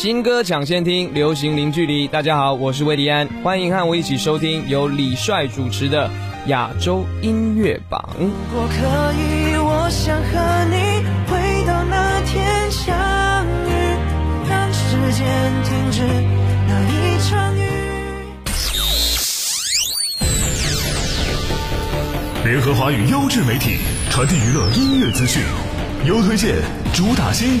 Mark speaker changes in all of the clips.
Speaker 1: 新歌抢先听，流行零距离。大家好，我是魏迪安，欢迎和我一起收听由李帅主持的亚洲音乐榜。
Speaker 2: 如果可以，我想和你回到那天相遇，让时间停止那一场雨。
Speaker 3: 联合华语优质媒体，传递娱乐音乐资讯，优推荐，主打新。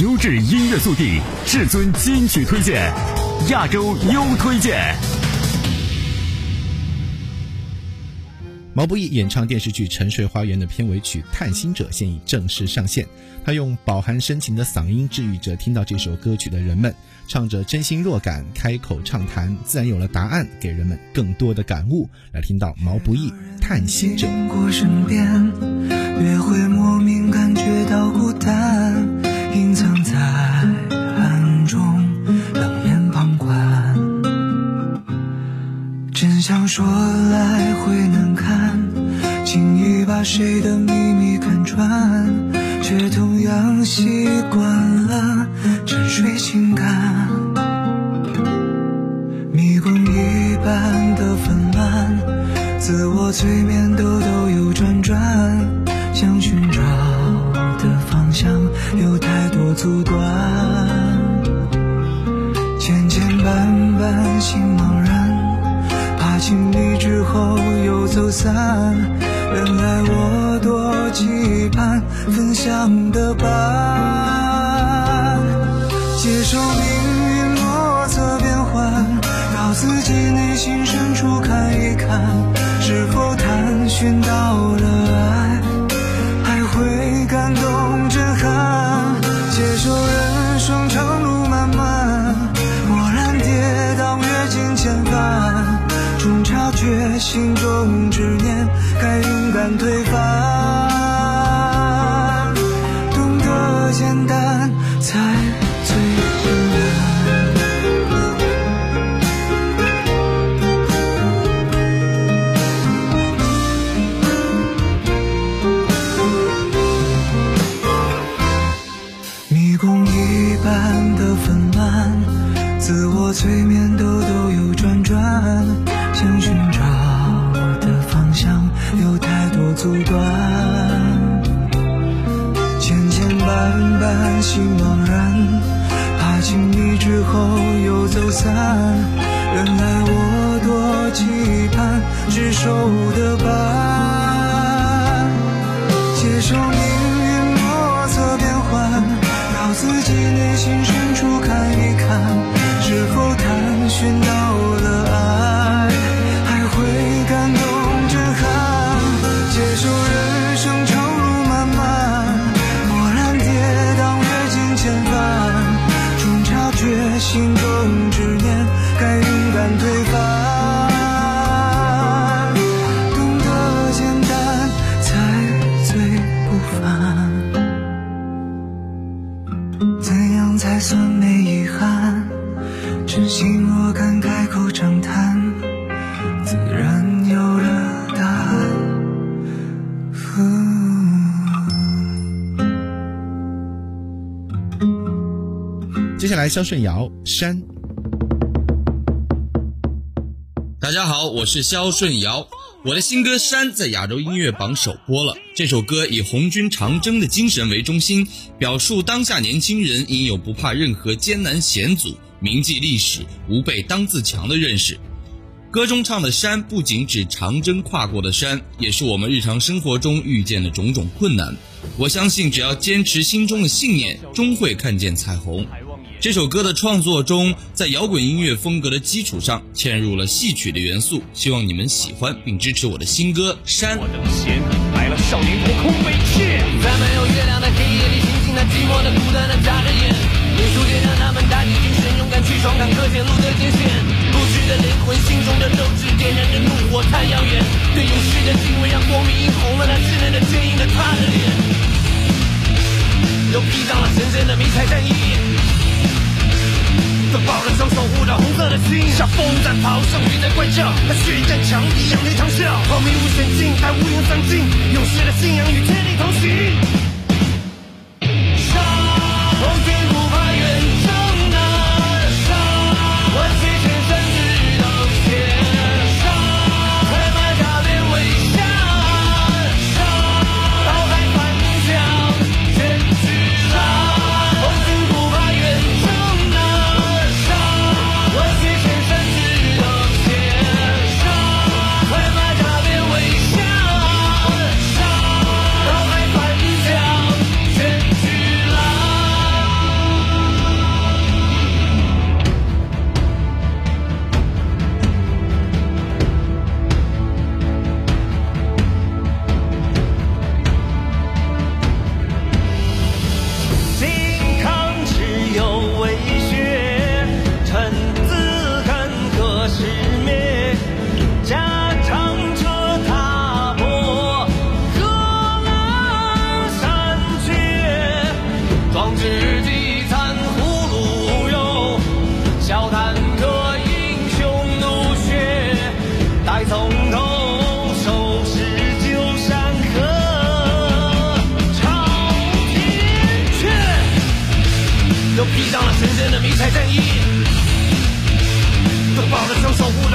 Speaker 3: 优质音乐速递，至尊金曲推荐，亚洲优推荐。
Speaker 4: 毛不易演唱电视剧《沉睡花园》的片尾曲《探心者》现已正式上线。他用饱含深情的嗓音治愈着听到这首歌曲的人们，唱着真心若感，开口畅谈，自然有了答案，给人们更多的感悟。来听到毛不易《探心者》。
Speaker 2: 越会莫名感觉到孤单。隐藏在暗中，冷眼旁观。真相说来会难堪，轻易把谁的秘密看穿，却同样习惯了沉睡情感。迷宫一般的纷乱，自我催眠兜阻断，千千绊绊心茫然，怕经历之后又走散。原来我多期盼分享的伴，接受命运莫测变幻，到自己内心深处看一看，是否探寻到阻断，千千绊绊心茫然，怕经历之后又走散。原来我多期盼执手的伴，不凡。怎样才算没遗憾？真心若敢开口长谈，自然有了答案。
Speaker 4: 接下来，肖顺尧山。
Speaker 5: 大家好，我是肖顺尧。我的新歌《山》在亚洲音乐榜首播了。这首歌以红军长征的精神为中心，表述当下年轻人应有不怕任何艰难险阻。铭记历史，吾辈当自强的认识。歌中唱的山，不仅指长征跨过的山，也是我们日常生活中遇见的种种困难。我相信，只要坚持心中的信念，终会看见彩虹。这首歌的创作中，在摇滚音乐风格的基础上，嵌入了戏曲的元素。希望你们喜欢并支持我的新歌《山》。我等闲，来了少年夺空悲切，在没有月亮的黑夜里，星星的寂寞的孤单的眨着眼。让他们打起精神，勇敢。
Speaker 6: 去闯荡可见路的界限。不屈的灵魂，心中的斗志，点燃着怒火，太遥远。对勇士的敬畏，让光明映红了那稚嫩的、坚硬的他的脸。又披上了神圣的迷彩战衣。盾堡的枪守护着红色的心，像风在咆哮，雨在怪叫，那血战强敌，仰
Speaker 7: 天长啸，光明无限尽在乌云散尽，勇士
Speaker 6: 的
Speaker 7: 信仰与天地同行。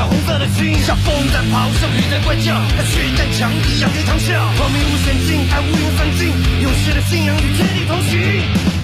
Speaker 7: 红色的心像风在
Speaker 6: 咆哮，
Speaker 7: 雨在怪叫，那血战墙养天长啸，
Speaker 6: 光明无限境，爱无影散尽，勇士的信仰与天地同行。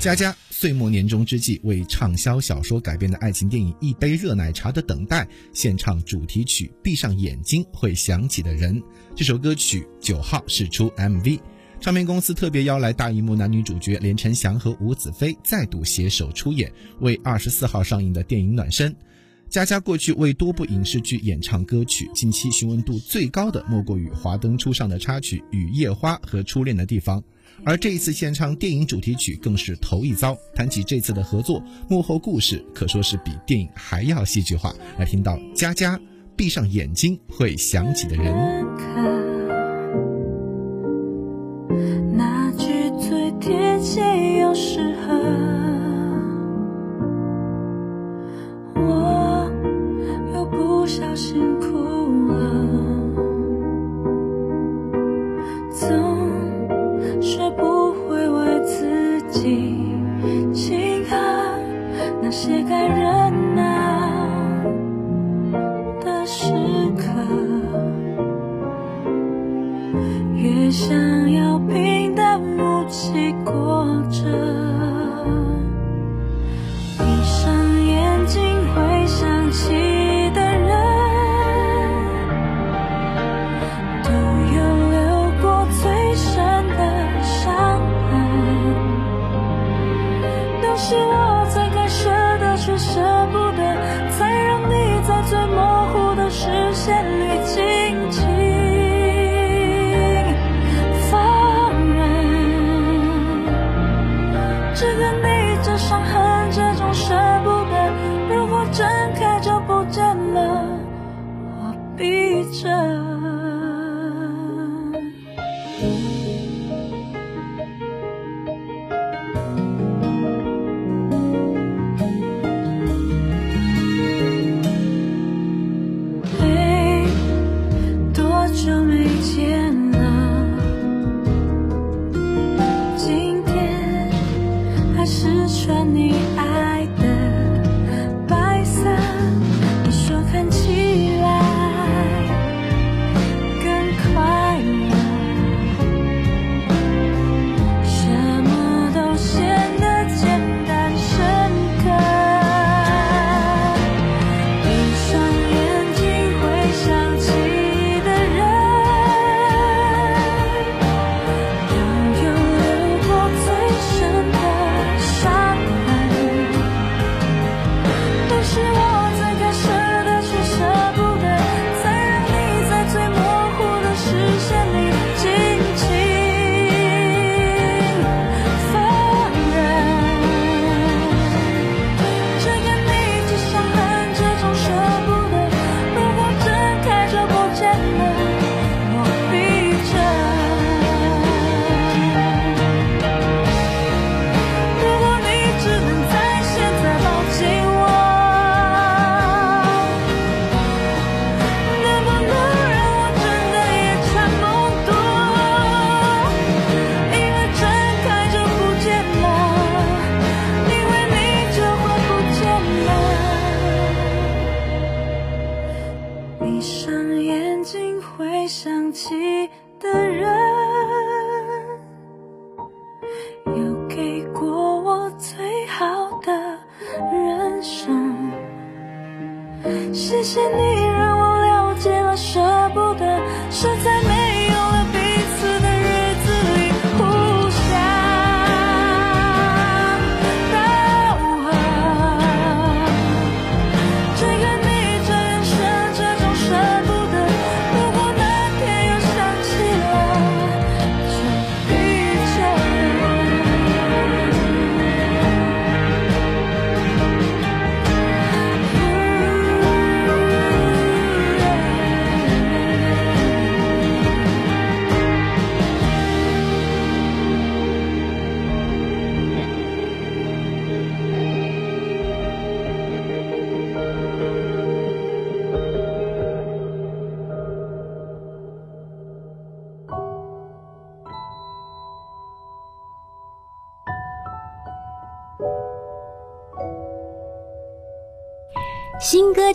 Speaker 4: 佳佳岁末年终之际，为畅销小说改编的爱情电影《一杯热奶茶的等待》献唱主题曲《闭上眼睛会想起的人》。这首歌曲九号是出 MV，唱片公司特别邀来大荧幕男女主角连晨翔和吴子飞再度携手出演，为二十四号上映的电影暖身。佳佳过去为多部影视剧演唱歌曲，近期询问度最高的莫过于华灯初上的插曲《雨夜花》和《初恋的地方》。而这一次献唱电影主题曲更是头一遭。谈起这次的合作，幕后故事可说是比电影还要戏剧化。来听到佳佳闭上眼睛会想起的人，
Speaker 8: 些感人啊的时刻，越想要平淡无奇过着。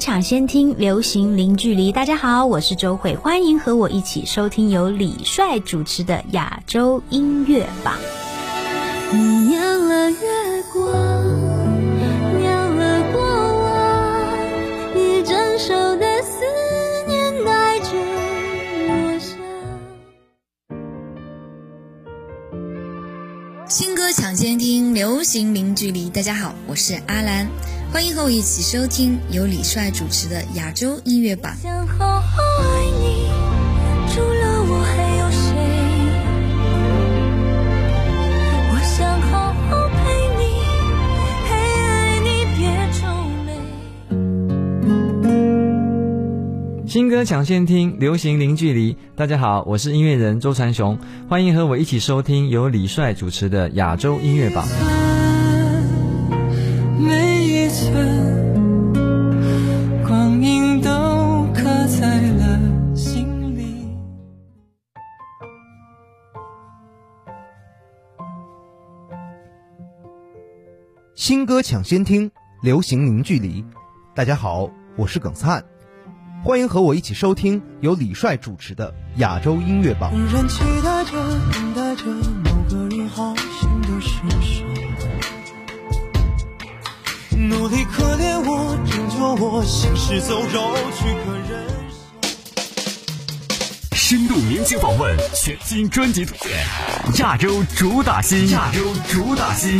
Speaker 9: 抢先听，流行零距离。大家好，我是周慧，欢迎和我一起收听由李帅主持的亚洲音乐榜。
Speaker 8: 你念了月光，念了过往，你整首的思念带着落下。
Speaker 10: 新歌抢先听，流行零距离。大家好，我是阿兰，欢迎和我一起收听由李帅主持的亚洲音乐榜。
Speaker 8: 想好好爱你，除了我还有谁？我想好好陪你，嘿，爱你别皱眉。
Speaker 1: 新歌抢先听，流行零距离。大家好，我是音乐人周传雄，欢迎和我一起收听由李帅主持的亚洲音乐榜。
Speaker 11: 每一寸光阴都刻在了心里。
Speaker 12: 新歌抢先听，流行零距离。大家好，我是耿灿，欢迎和我一起收听由李帅主持的亚洲音乐榜。
Speaker 11: 努力可怜我，拯救我，行尸走肉，躯壳人。
Speaker 3: 深度明星访问，全新专辑推荐，亚洲主打新，亚洲主打新。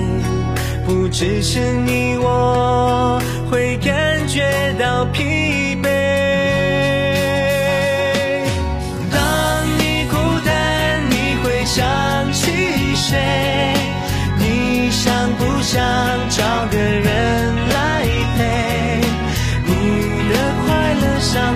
Speaker 11: 不只是你我会感觉到疲惫。当你孤单，你会想起谁？你想不想找个人来陪？你的快乐伤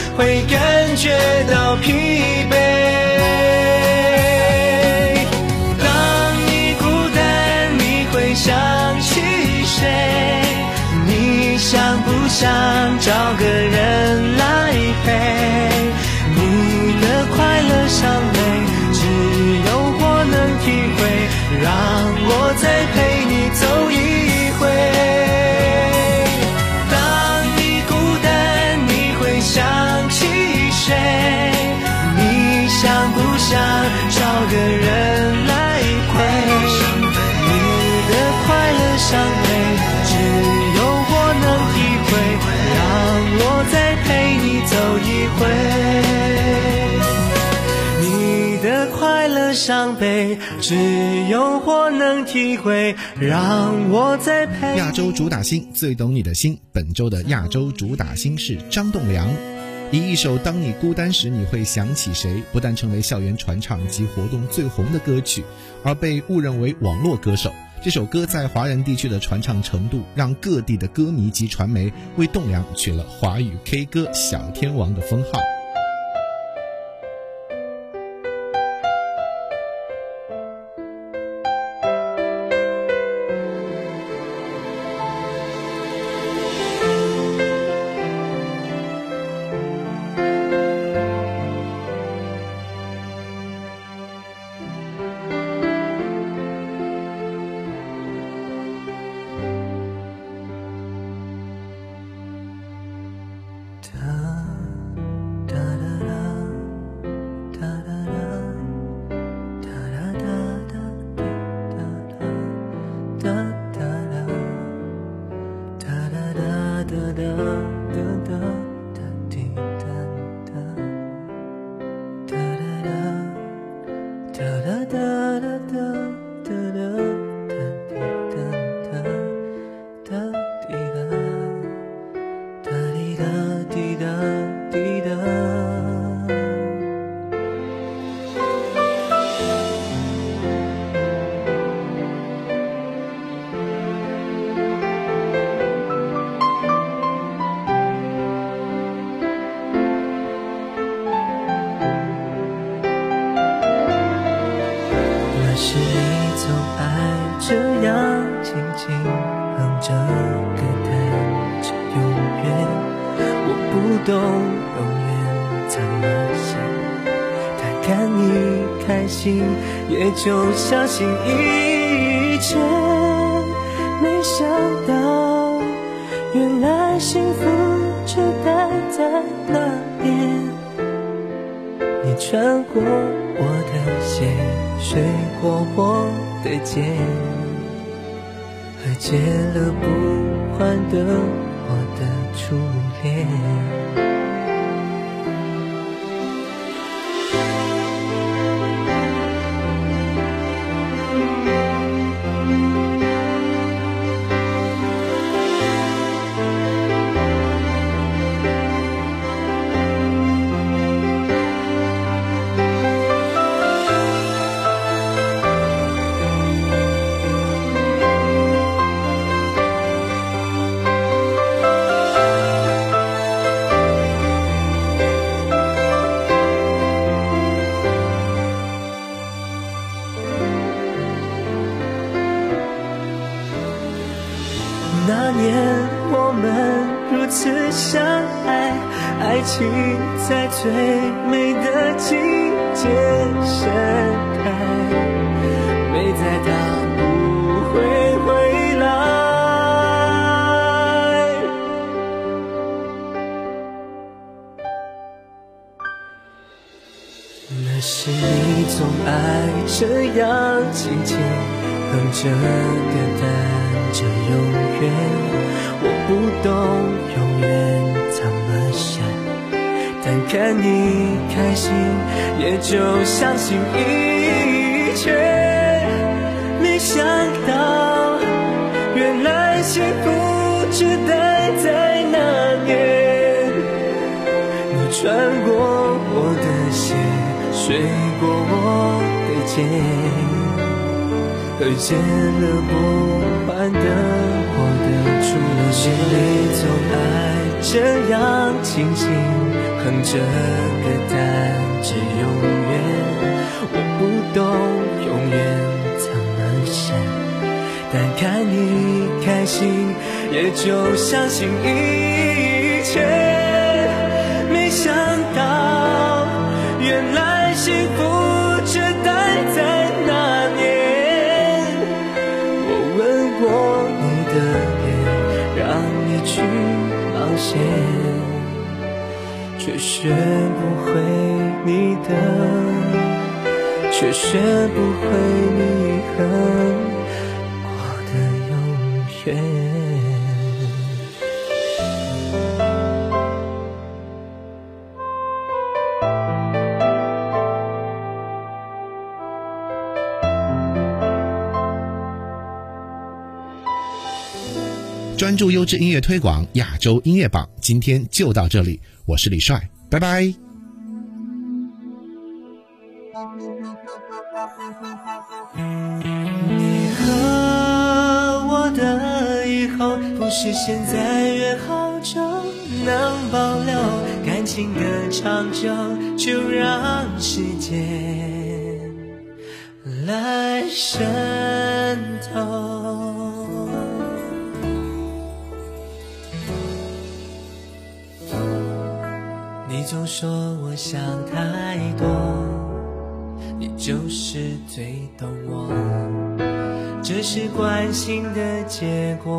Speaker 11: 会感觉到疲惫。当你孤单，你会想起谁？你想不想找个人来陪？你的快乐伤悲，只有我能体会。让我再陪。
Speaker 4: 亚洲主打星最懂你的心，本周的亚洲主打星是张栋梁。以一首《当你孤单时你会想起谁》，不但成为校园传唱及活动最红的歌曲，而被误认为网络歌手。这首歌在华人地区的传唱程度，让各地的歌迷及传媒为栋梁取了华语 K 歌小天王的封号。
Speaker 11: 这样静静哼着歌，弹着永远。我不懂永远怎么想，但看你开心，也就相信一切。没想到，原来幸福就待在那边。你穿过我的鞋，睡过我再见，和结了不还的我的初恋。总爱这样轻轻哼着歌，等着永远。我不懂永远怎么想，但看你开心，也就相信一切。你想我的肩，和结了不还的我的初恋。心里总爱这样轻轻哼着歌，弹着永远。我不懂永远怎么想，但看你开心，也就相信一切。却学不会你的却学不会你恨
Speaker 4: 专注优质音乐推广，亚洲音乐榜，今天就到这里。我是李帅，拜拜。
Speaker 11: 你和我的以后，不是现在约好就能保留，感情的长久，就让时间来生总说我想太多，你就是最懂我，这是关心的结果。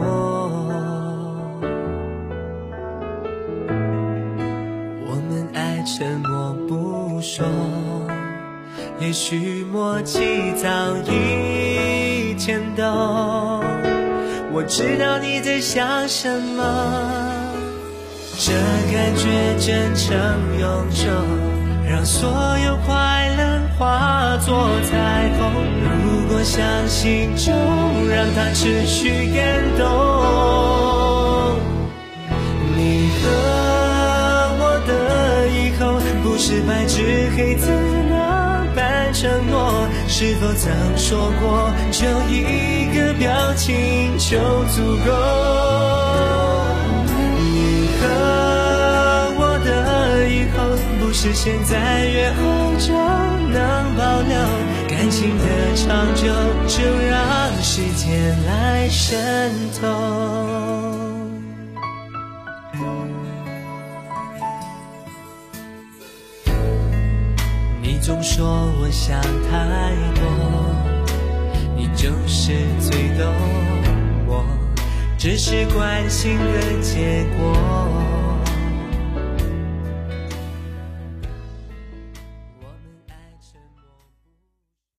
Speaker 11: 我们爱沉默不说，也许默契早已牵动。我知道你在想什么。这感觉真诚永久，让所有快乐化作彩虹。如果相信，就让它持续感动。你和我的以后，不是白纸黑字那般承诺。是否曾说过，就一个表情就足够？可，我的以后不是现在约好就能保留感情的长久，就让时间来渗透。你总说我想太多，你就是最懂，只是关心的结果。